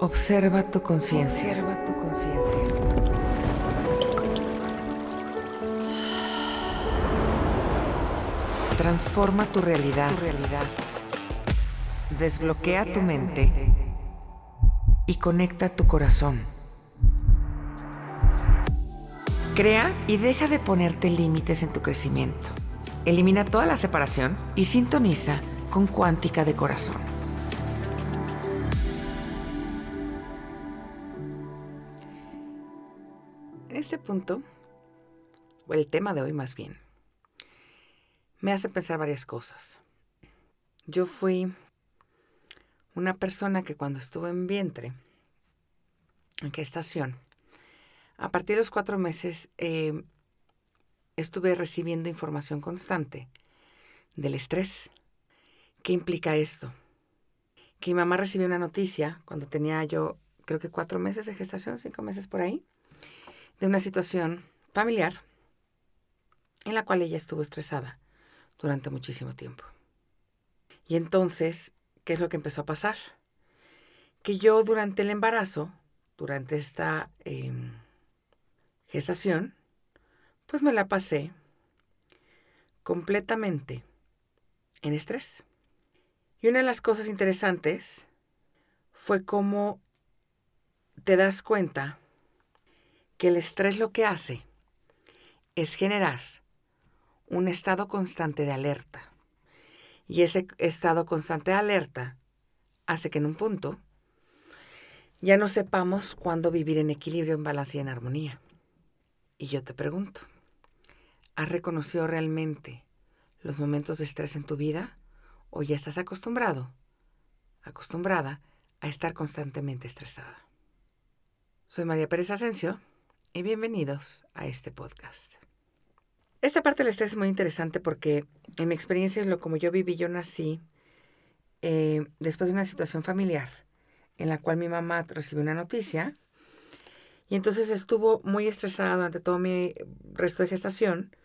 Observa tu conciencia. Observa tu conciencia. Transforma tu realidad. Tu realidad. Desbloquea tu mente y conecta tu corazón. Crea y deja de ponerte límites en tu crecimiento. Elimina toda la separación y sintoniza con cuántica de corazón. Punto, o el tema de hoy más bien, me hace pensar varias cosas. Yo fui una persona que cuando estuve en vientre, en gestación, a partir de los cuatro meses eh, estuve recibiendo información constante del estrés. ¿Qué implica esto? Que mi mamá recibió una noticia cuando tenía yo, creo que cuatro meses de gestación, cinco meses por ahí, de una situación familiar en la cual ella estuvo estresada durante muchísimo tiempo. Y entonces, ¿qué es lo que empezó a pasar? Que yo durante el embarazo, durante esta em, gestación, pues me la pasé completamente en estrés. Y una de las cosas interesantes fue cómo te das cuenta que el estrés lo que hace es generar un estado constante de alerta. Y ese estado constante de alerta hace que en un punto ya no sepamos cuándo vivir en equilibrio, en balance y en armonía. Y yo te pregunto, ¿has reconocido realmente los momentos de estrés en tu vida o ya estás acostumbrado, acostumbrada a estar constantemente estresada? Soy María Pérez Asensio y bienvenidos a este podcast. Esta parte del estrés es muy interesante porque en mi experiencia, lo como yo viví, yo nací eh, después de una situación familiar en la cual mi mamá recibió una noticia y entonces estuvo muy estresada durante todo mi resto de gestación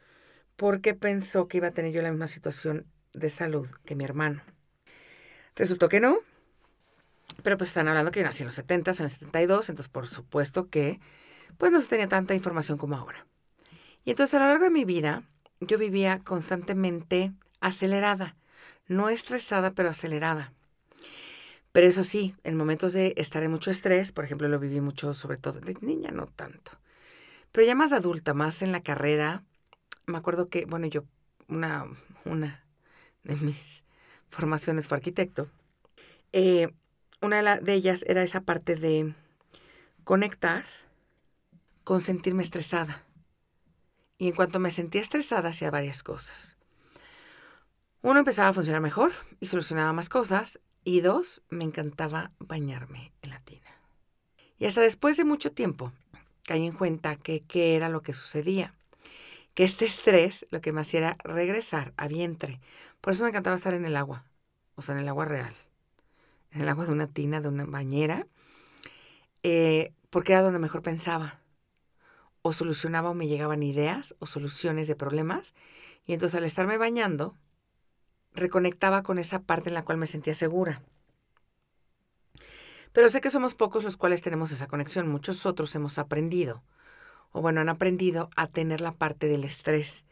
porque pensó que iba a tener yo la misma situación de salud que mi hermano. Resultó que no, pero pues están hablando que yo nací en los 70, en el 72, entonces por supuesto que pues no se tenía tanta información como ahora. Y entonces a lo largo de mi vida yo vivía constantemente acelerada, no estresada, pero acelerada. Pero eso sí, en momentos de estar en mucho estrés, por ejemplo, lo viví mucho, sobre todo de niña, no tanto. Pero ya más adulta, más en la carrera, me acuerdo que, bueno, yo, una, una de mis formaciones fue arquitecto. Eh, una de ellas era esa parte de conectar con sentirme estresada. Y en cuanto me sentía estresada, hacía varias cosas. Uno, empezaba a funcionar mejor y solucionaba más cosas. Y dos, me encantaba bañarme en la tina. Y hasta después de mucho tiempo caí en cuenta que qué era lo que sucedía. Que este estrés lo que me hacía era regresar a vientre. Por eso me encantaba estar en el agua, o sea, en el agua real, en el agua de una tina, de una bañera, eh, porque era donde mejor pensaba o solucionaba o me llegaban ideas o soluciones de problemas. Y entonces al estarme bañando, reconectaba con esa parte en la cual me sentía segura. Pero sé que somos pocos los cuales tenemos esa conexión. Muchos otros hemos aprendido, o bueno, han aprendido a tener la parte del estrés.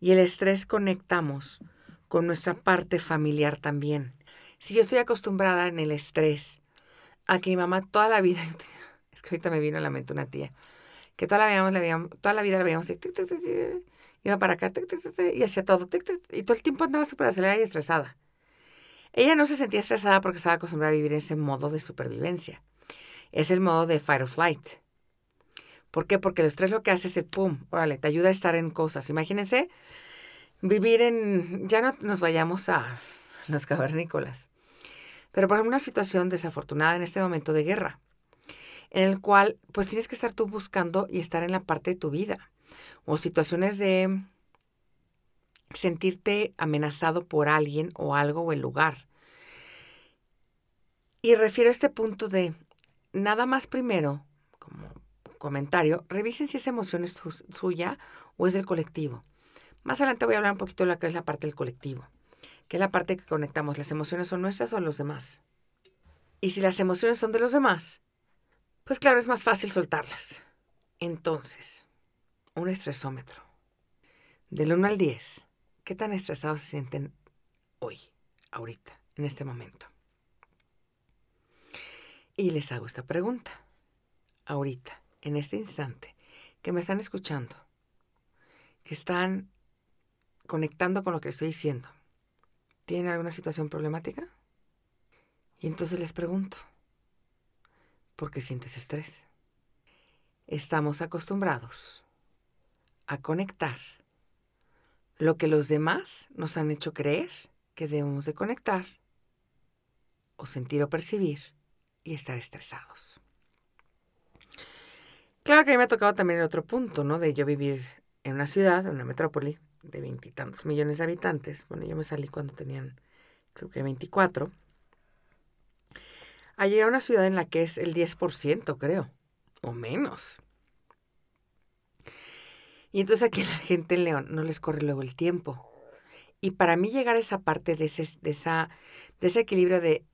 Y el estrés conectamos con nuestra parte familiar también. Si yo estoy acostumbrada en el estrés a que mi mamá toda la vida, es que ahorita me vino a la mente una tía, que toda la, veíamos, la veíamos, toda la vida la veíamos, iba para acá, y hacía todo, y todo el tiempo andaba súper acelerada y estresada. Ella no se sentía estresada porque estaba acostumbrada a vivir en ese modo de supervivencia. Es el modo de fight or flight. ¿Por qué? Porque el estrés lo que hace es el pum, órale, te ayuda a estar en cosas. Imagínense vivir en, ya no nos vayamos a los cavernícolas, pero por ejemplo una situación desafortunada en este momento de guerra en el cual pues tienes que estar tú buscando y estar en la parte de tu vida. O situaciones de sentirte amenazado por alguien o algo o el lugar. Y refiero a este punto de nada más primero, como comentario, revisen si esa emoción es suya o es del colectivo. Más adelante voy a hablar un poquito de lo que es la parte del colectivo, que es la parte que conectamos. ¿Las emociones son nuestras o los demás? Y si las emociones son de los demás, pues claro, es más fácil soltarlas. Entonces, un estresómetro. Del 1 al 10, ¿qué tan estresados se sienten hoy, ahorita, en este momento? Y les hago esta pregunta. Ahorita, en este instante, que me están escuchando, que están conectando con lo que estoy diciendo, ¿tienen alguna situación problemática? Y entonces les pregunto, ¿por qué sientes estrés? Estamos acostumbrados a conectar lo que los demás nos han hecho creer que debemos de conectar o sentir o percibir y estar estresados. Claro que a mí me ha tocado también el otro punto, ¿no? De yo vivir en una ciudad, en una metrópoli de veintitantos millones de habitantes. Bueno, yo me salí cuando tenían, creo que 24. A llegar a una ciudad en la que es el 10%, creo, o menos. Y entonces aquí la gente en León no les corre luego el tiempo. Y para mí llegar a esa parte de ese, de esa, de ese equilibrio de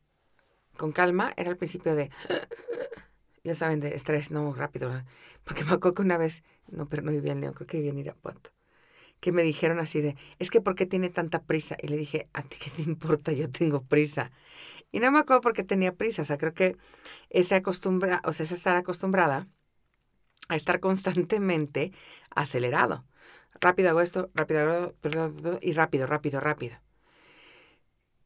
con calma era al principio de, ya saben, de estrés, no rápido. Porque me acuerdo que una vez, no, pero no vivía en León, creo que vivía en Irapuato, que me dijeron así de, es que ¿por qué tiene tanta prisa? Y le dije, ¿a ti qué te importa? Yo tengo prisa. Y no me acuerdo por qué tenía prisa, o sea, creo que ese acostumbra, o sea, es estar acostumbrada a estar constantemente acelerado. Rápido hago esto, rápido, y rápido, rápido, rápido.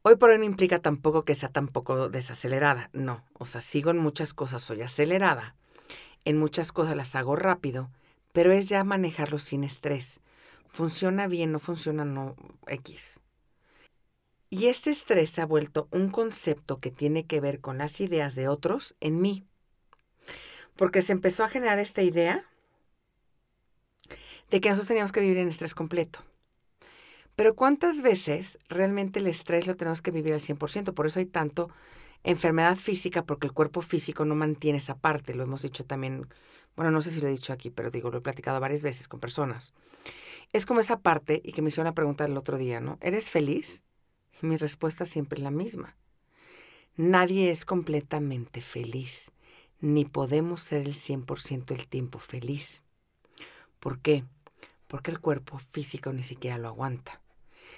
Hoy por hoy no implica tampoco que sea tampoco desacelerada, no. O sea, sigo en muchas cosas, soy acelerada. En muchas cosas las hago rápido, pero es ya manejarlo sin estrés. Funciona bien, no funciona, no X. Y este estrés se ha vuelto un concepto que tiene que ver con las ideas de otros en mí. Porque se empezó a generar esta idea de que nosotros teníamos que vivir en estrés completo. Pero ¿cuántas veces realmente el estrés lo tenemos que vivir al 100%? Por eso hay tanto enfermedad física, porque el cuerpo físico no mantiene esa parte. Lo hemos dicho también, bueno, no sé si lo he dicho aquí, pero digo, lo he platicado varias veces con personas. Es como esa parte, y que me hicieron la pregunta el otro día, ¿no? ¿Eres feliz? Y mi respuesta siempre es la misma. Nadie es completamente feliz, ni podemos ser el 100% del tiempo feliz. ¿Por qué? Porque el cuerpo físico ni siquiera lo aguanta.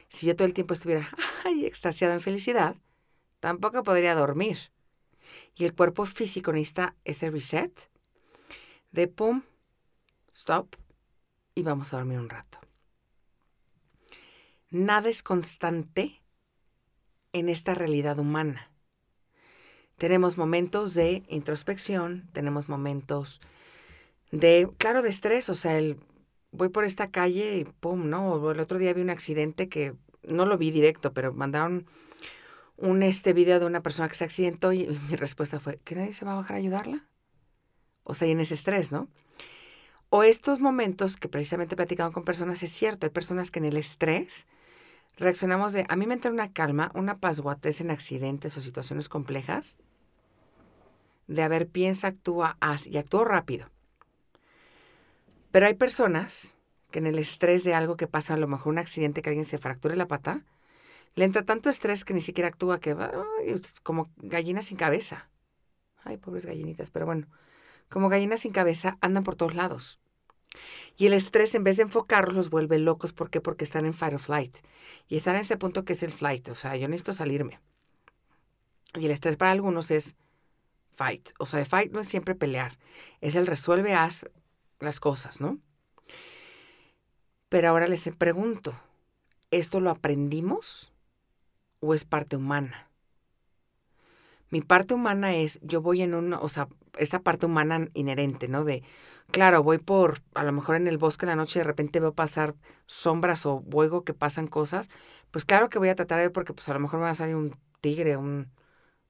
Si yo todo el tiempo estuviera ay, extasiado en felicidad, tampoco podría dormir. Y el cuerpo físico necesita ese reset de pum, stop y vamos a dormir un rato. Nada es constante en esta realidad humana. Tenemos momentos de introspección, tenemos momentos de, claro, de estrés, o sea, el voy por esta calle y pum, ¿no? El otro día vi un accidente que no lo vi directo, pero mandaron un este video de una persona que se accidentó y mi respuesta fue, ¿que nadie se va a bajar a ayudarla? O sea, y en ese estrés, ¿no? O estos momentos que precisamente he platicado con personas, es cierto, hay personas que en el estrés reaccionamos de, a mí me entra una calma, una pasguatez en accidentes o situaciones complejas, de, a ver, piensa, actúa, haz, y actúo rápido. Pero hay personas que en el estrés de algo que pasa, a lo mejor un accidente que alguien se fracture la pata, le entra tanto estrés que ni siquiera actúa, que va como gallina sin cabeza. Ay, pobres gallinitas, pero bueno, como gallinas sin cabeza andan por todos lados. Y el estrés, en vez de enfocarlos, los vuelve locos. ¿Por qué? Porque están en fight or flight. Y están en ese punto que es el flight. O sea, yo necesito salirme. Y el estrés para algunos es fight. O sea, fight no es siempre pelear. Es el resuelve, haz, las cosas, ¿no? Pero ahora les pregunto, ¿esto lo aprendimos o es parte humana? Mi parte humana es, yo voy en un, o sea, esta parte humana inherente, ¿no? De, claro, voy por, a lo mejor en el bosque en la noche de repente veo pasar sombras o vuego que pasan cosas, pues claro que voy a tratar de porque pues a lo mejor me va a salir un tigre, un,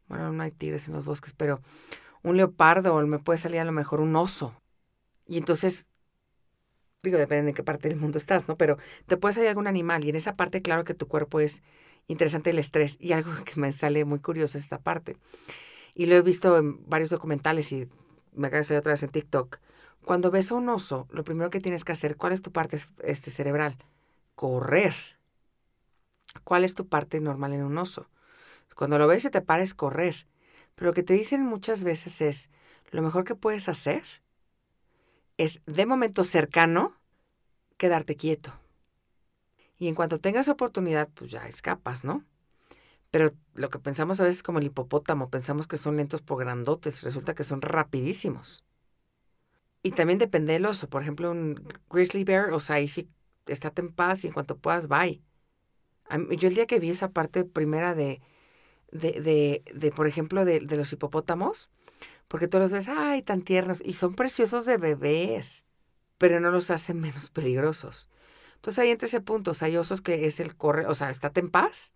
bueno, no hay tigres en los bosques, pero un leopardo o me puede salir a lo mejor un oso, y entonces, digo, depende de qué parte del mundo estás, ¿no? Pero te puede salir algún animal y en esa parte, claro que tu cuerpo es interesante el estrés. Y algo que me sale muy curioso es esta parte. Y lo he visto en varios documentales y me acaba de salir otra vez en TikTok. Cuando ves a un oso, lo primero que tienes que hacer, ¿cuál es tu parte este, cerebral? Correr. ¿Cuál es tu parte normal en un oso? Cuando lo ves y te pares, correr. Pero lo que te dicen muchas veces es, lo mejor que puedes hacer es, de momento cercano, quedarte quieto. Y en cuanto tengas oportunidad, pues ya escapas, ¿no? Pero lo que pensamos a veces como el hipopótamo, pensamos que son lentos por grandotes, resulta que son rapidísimos. Y también depende del oso. Por ejemplo, un grizzly bear, o sea, ahí sí estate en paz y en cuanto puedas, bye. Yo el día que vi esa parte primera de, de, de, por ejemplo, de, de, los hipopótamos, porque todos los ves, ay, tan tiernos, y son preciosos de bebés, pero no los hacen menos peligrosos. Entonces ahí entre ese punto, hay osos que es el corre, o sea, estate en paz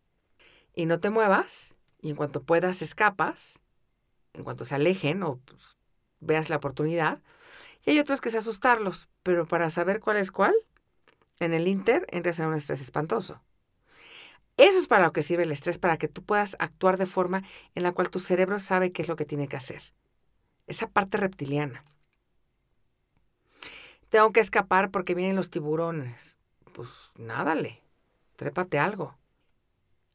y no te muevas, y en cuanto puedas escapas, en cuanto se alejen o pues, veas la oportunidad. Y hay otros que es asustarlos, pero para saber cuál es cuál, en el Inter entras en un estrés espantoso. Eso es para lo que sirve el estrés, para que tú puedas actuar de forma en la cual tu cerebro sabe qué es lo que tiene que hacer. Esa parte reptiliana. Tengo que escapar porque vienen los tiburones. Pues nádale, trépate algo.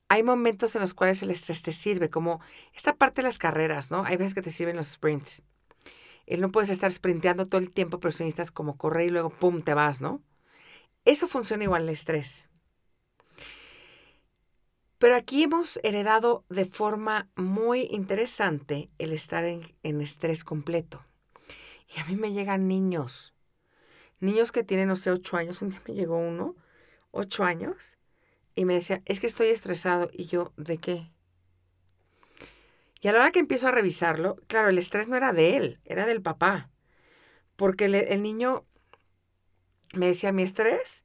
Hay momentos en los cuales el estrés te sirve, como esta parte de las carreras, ¿no? Hay veces que te sirven los sprints. Él no puedes estar sprinteando todo el tiempo, pero si necesitas como correr y luego pum, te vas, ¿no? Eso funciona igual el estrés. Pero aquí hemos heredado de forma muy interesante el estar en, estrés completo. Y a mí me llegan niños, niños que tienen, no sé, ocho años. Un día me llegó uno, ocho años, y me decía, es que estoy estresado. Y yo, ¿de qué? Y a la hora que empiezo a revisarlo, claro, el estrés no era de él, era del papá. Porque el niño me decía, mi estrés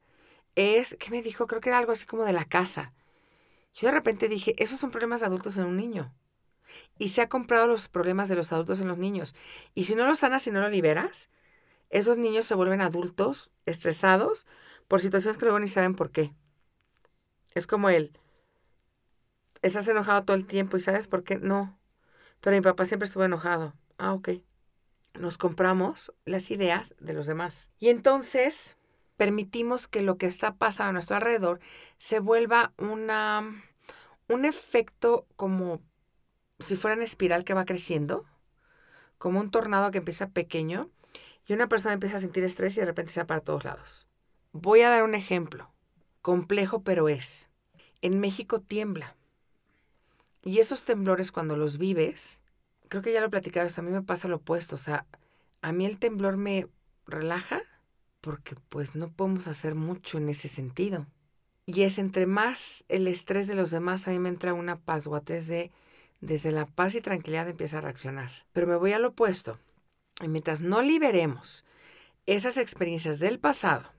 es, ¿qué me dijo? Creo que era algo así como de la casa. Yo de repente dije, esos son problemas de adultos en un niño. Y se ha comprado los problemas de los adultos en los niños. Y si no los sanas y no lo liberas, esos niños se vuelven adultos estresados por situaciones que luego ni saben por qué. Es como él. Estás enojado todo el tiempo y sabes por qué no. Pero mi papá siempre estuvo enojado. Ah, ok. Nos compramos las ideas de los demás. Y entonces permitimos que lo que está pasando a nuestro alrededor se vuelva una, un efecto como si fuera una espiral que va creciendo, como un tornado que empieza pequeño y una persona empieza a sentir estrés y de repente se va para todos lados. Voy a dar un ejemplo, complejo pero es. En México tiembla. Y esos temblores cuando los vives, creo que ya lo he platicado, a mí me pasa lo opuesto, o sea, a mí el temblor me relaja porque pues no podemos hacer mucho en ese sentido. Y es entre más el estrés de los demás, a mí me entra una paz, de desde la paz y tranquilidad empieza a reaccionar. Pero me voy al opuesto. Y mientras no liberemos esas experiencias del pasado,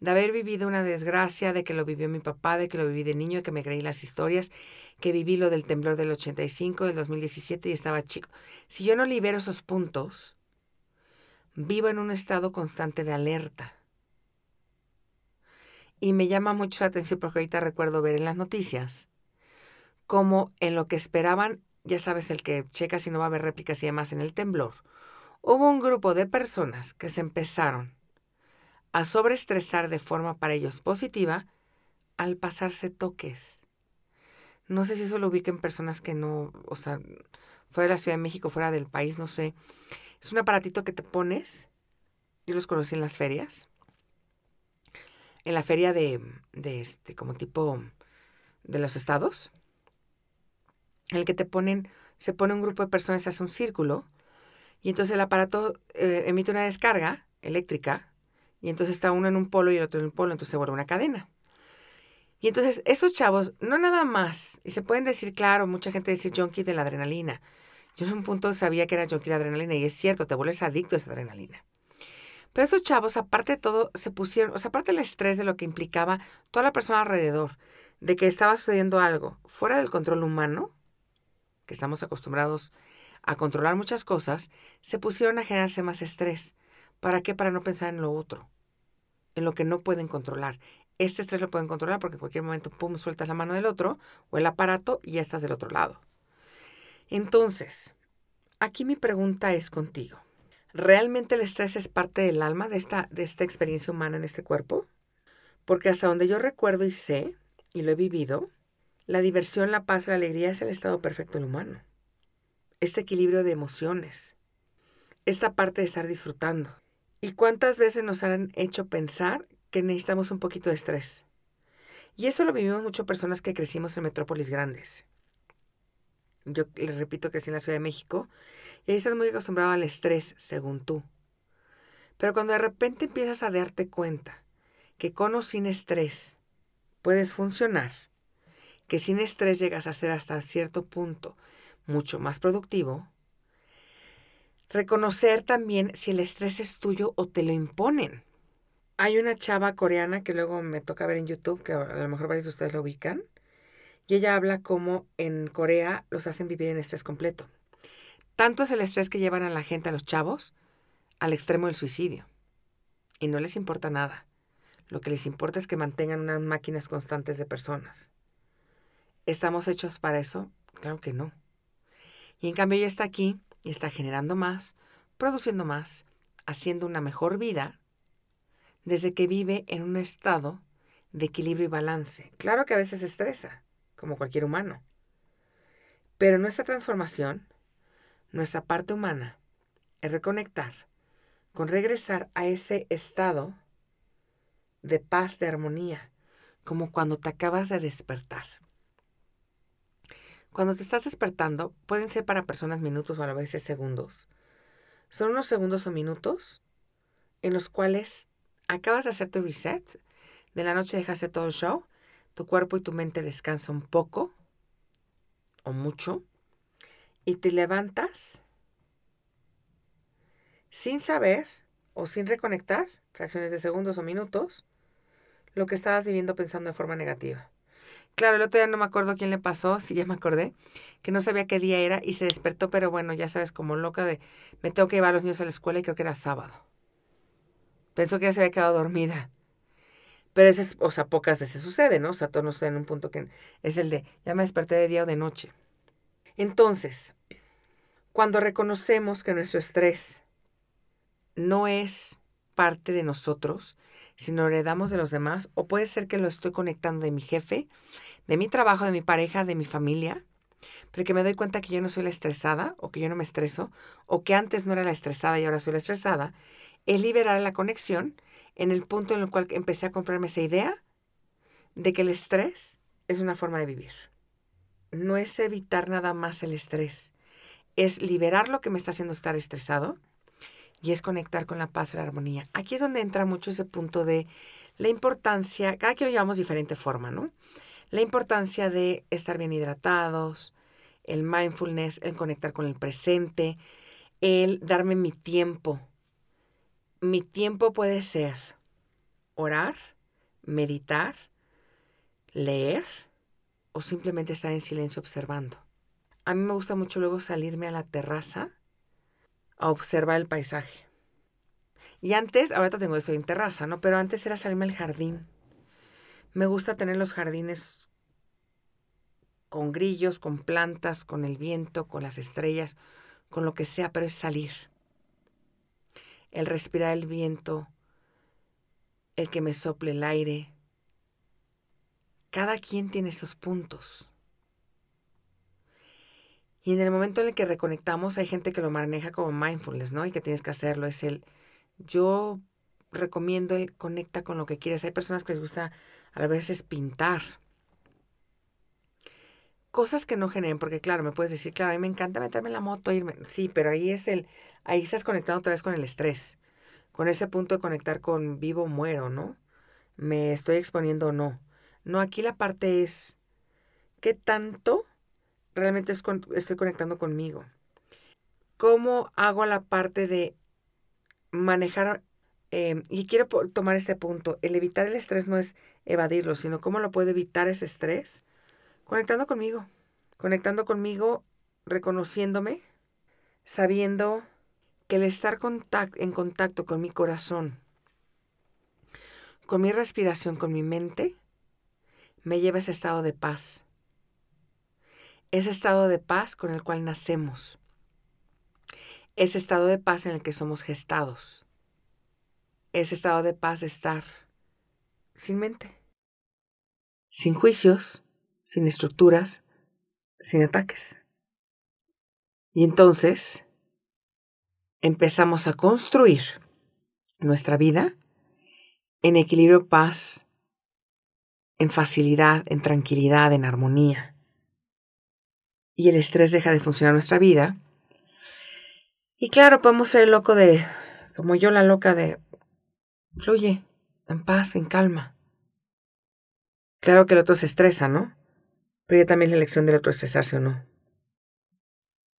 de haber vivido una desgracia, de que lo vivió mi papá, de que lo viví de niño, de que me creí las historias, que viví lo del temblor del 85, del 2017 y estaba chico. Si yo no libero esos puntos, vivo en un estado constante de alerta. Y me llama mucho la atención porque ahorita recuerdo ver en las noticias como en lo que esperaban, ya sabes, el que checa si no va a haber réplicas y demás en el temblor, hubo un grupo de personas que se empezaron a sobreestresar de forma para ellos positiva al pasarse toques. No sé si eso lo ubiquen personas que no, o sea, fuera de la Ciudad de México, fuera del país, no sé. Es un aparatito que te pones. Yo los conocí en las ferias. En la feria de, de este, como tipo de los estados. En el que te ponen, se pone un grupo de personas, hace un círculo. Y entonces el aparato eh, emite una descarga eléctrica. Y entonces está uno en un polo y el otro en un polo. Entonces se vuelve una cadena. Y entonces estos chavos, no nada más, y se pueden decir, claro, mucha gente dice junkie de la adrenalina. Yo en un punto sabía que era junkie de adrenalina y es cierto, te vuelves adicto a esa adrenalina. Pero estos chavos, aparte de todo, se pusieron, o sea, aparte del estrés de lo que implicaba toda la persona alrededor, de que estaba sucediendo algo fuera del control humano, que estamos acostumbrados controlar muchas cosas, se pusieron a generarse más estrés. ¿Para qué? Para no pensar en lo otro, en lo que no pueden controlar. Este estrés lo pueden controlar porque en cualquier momento, pum, sueltas la mano del otro o el aparato y ya estás del otro lado. Entonces, aquí mi pregunta es contigo. ¿Realmente el estrés es parte del alma de esta, de esta experiencia humana en este cuerpo? Porque hasta donde yo recuerdo y sé, y lo he vivido, la diversión, la paz, la alegría es el estado perfecto del humano. Este equilibrio de emociones, esta parte de estar disfrutando. ¿Y cuántas veces nos han hecho pensar que necesitamos un poquito de estrés? Y eso lo vivimos mucho personas que crecimos en metrópolis grandes. Yo les repito, crecí en la Ciudad de México y ahí estás muy acostumbrado al estrés, según tú. Pero cuando de repente empiezas a darte cuenta que con o sin estrés puedes funcionar, que sin estrés llegas a ser hasta cierto punto mucho más productivo, reconocer también si el estrés es tuyo o te lo imponen. Hay una chava coreana que luego me toca ver en YouTube, que a lo mejor varios de ustedes lo ubican, y ella habla cómo en Corea los hacen vivir en estrés completo. Tanto es el estrés que llevan a la gente, a los chavos, al extremo del suicidio. Y no les importa nada. Lo que les importa es que mantengan unas máquinas constantes de personas. ¿Estamos hechos para eso? Claro que no. Y en cambio ella está aquí y está generando más, produciendo más, haciendo una mejor vida, desde que vive en un estado de equilibrio y balance. Claro que a veces estresa, como cualquier humano. Pero nuestra transformación, nuestra parte humana, es reconectar con regresar a ese estado de paz, de armonía, como cuando te acabas de despertar. Cuando te estás despertando, pueden ser para personas minutos o a veces segundos. Son unos segundos o minutos en los cuales acabas de hacer tu reset, de la noche dejaste todo el show, tu cuerpo y tu mente descansan un poco o mucho y te levantas sin saber o sin reconectar, fracciones de segundos o minutos, lo que estabas viviendo pensando de forma negativa. Claro, el otro día no me acuerdo quién le pasó, si ya me acordé, que no sabía qué día era y se despertó, pero bueno, ya sabes, como loca de, me tengo que llevar a los niños a la escuela y creo que era sábado. Pensó que ya se había quedado dormida. Pero eso es, o sea, pocas veces sucede, ¿no? O sea, todos no en un punto que es el de, ya me desperté de día o de noche. Entonces, cuando reconocemos que nuestro estrés no es parte de nosotros, sino heredamos de los demás, o puede ser que lo estoy conectando de mi jefe, de mi trabajo, de mi pareja, de mi familia, pero que me doy cuenta que yo no soy la estresada, o que yo no me estreso, o que antes no era la estresada y ahora soy la estresada, es liberar la conexión en el punto en el cual empecé a comprarme esa idea de que el estrés es una forma de vivir. No es evitar nada más el estrés, es liberar lo que me está haciendo estar estresado y es conectar con la paz y la armonía. Aquí es donde entra mucho ese punto de la importancia, cada quien lo llevamos de diferente forma, ¿no? La importancia de estar bien hidratados, el mindfulness, el conectar con el presente, el darme mi tiempo. Mi tiempo puede ser orar, meditar, leer o simplemente estar en silencio observando. A mí me gusta mucho luego salirme a la terraza a observar el paisaje. Y antes, ahorita tengo esto en terraza, ¿no? Pero antes era salirme al jardín. Me gusta tener los jardines con grillos, con plantas, con el viento, con las estrellas, con lo que sea, pero es salir. El respirar el viento, el que me sople el aire. Cada quien tiene esos puntos. Y en el momento en el que reconectamos, hay gente que lo maneja como mindfulness, ¿no? Y que tienes que hacerlo. Es el, yo recomiendo el conecta con lo que quieres. Hay personas que les gusta a veces pintar. Cosas que no generen, porque claro, me puedes decir, claro, a mí me encanta meterme en la moto, irme. Sí, pero ahí es el, ahí estás conectado otra vez con el estrés. Con ese punto de conectar con vivo muero, ¿no? Me estoy exponiendo o no. No, aquí la parte es, ¿qué tanto realmente estoy conectando conmigo. ¿Cómo hago la parte de manejar? Em, y quiero tomar este punto. El evitar el estrés no es evadirlo, sino cómo lo puedo evitar ese estrés. Conectando conmigo. Conectando conmigo, reconociéndome, sabiendo que el estar en contacto con mi corazón, con mi respiración, con mi mente, me lleva a ese estado de paz ese estado de paz con el cual nacemos, ese estado de paz en el que somos gestados, ese estado de paz estar sin mente, sin juicios, sin estructuras, sin ataques. Y entonces empezamos a construir nuestra vida en equilibrio, paz, en facilidad, en tranquilidad, en armonía. Y el estrés deja de funcionar en nuestra vida. Y claro, podemos ser el loco de, como yo la loca de, fluye, en paz, en calma. Claro que el otro se estresa, ¿no? Pero ya también es la elección del otro estresarse o no.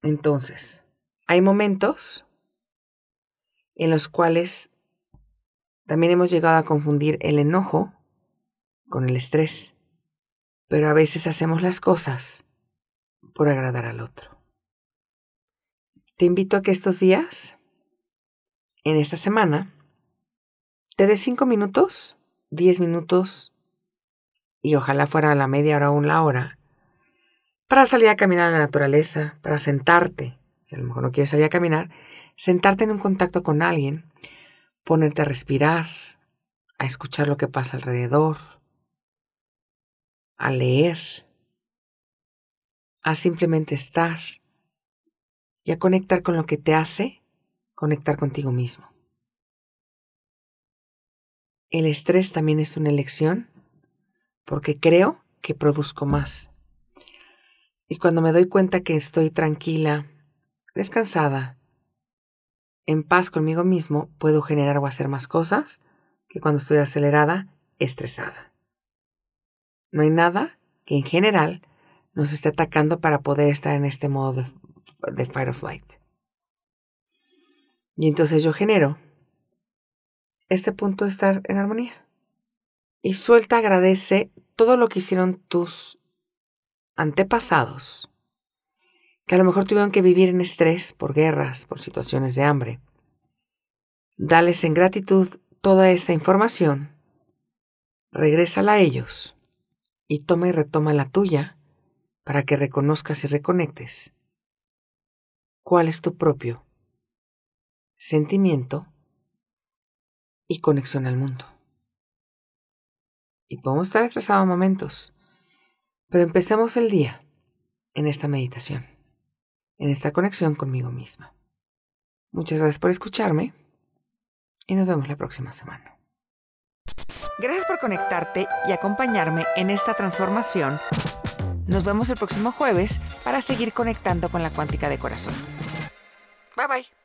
Entonces, hay momentos en los cuales también hemos llegado a confundir el enojo con el estrés, pero a veces hacemos las cosas por agradar al otro. Te invito a que estos días, en esta semana, te des cinco minutos, diez minutos, y ojalá fuera la media hora o la hora, para salir a caminar a la naturaleza, para sentarte, si a lo mejor no quieres salir a caminar, sentarte en un contacto con alguien, ponerte a respirar, a escuchar lo que pasa alrededor, a leer, a simplemente estar y a conectar con lo que te hace conectar contigo mismo. El estrés también es una elección porque creo que produzco más. Y cuando me doy cuenta que estoy tranquila, descansada, en paz conmigo mismo, puedo generar o hacer más cosas que cuando estoy acelerada, estresada. No hay nada que en general nos esté atacando para poder estar en este modo de, de fight or flight. Y entonces yo genero este punto de estar en armonía. Y suelta, agradece todo lo que hicieron tus antepasados, que a lo mejor tuvieron que vivir en estrés por guerras, por situaciones de hambre. Dales en gratitud toda esa información, regrésala a ellos y toma y retoma la tuya para que reconozcas y reconectes cuál es tu propio sentimiento y conexión al mundo. Y podemos estar estresados momentos, pero empecemos el día en esta meditación, en esta conexión conmigo misma. Muchas gracias por escucharme y nos vemos la próxima semana. Gracias por conectarte y acompañarme en esta transformación. Nos vemos el próximo jueves para seguir conectando con la cuántica de corazón. Bye bye.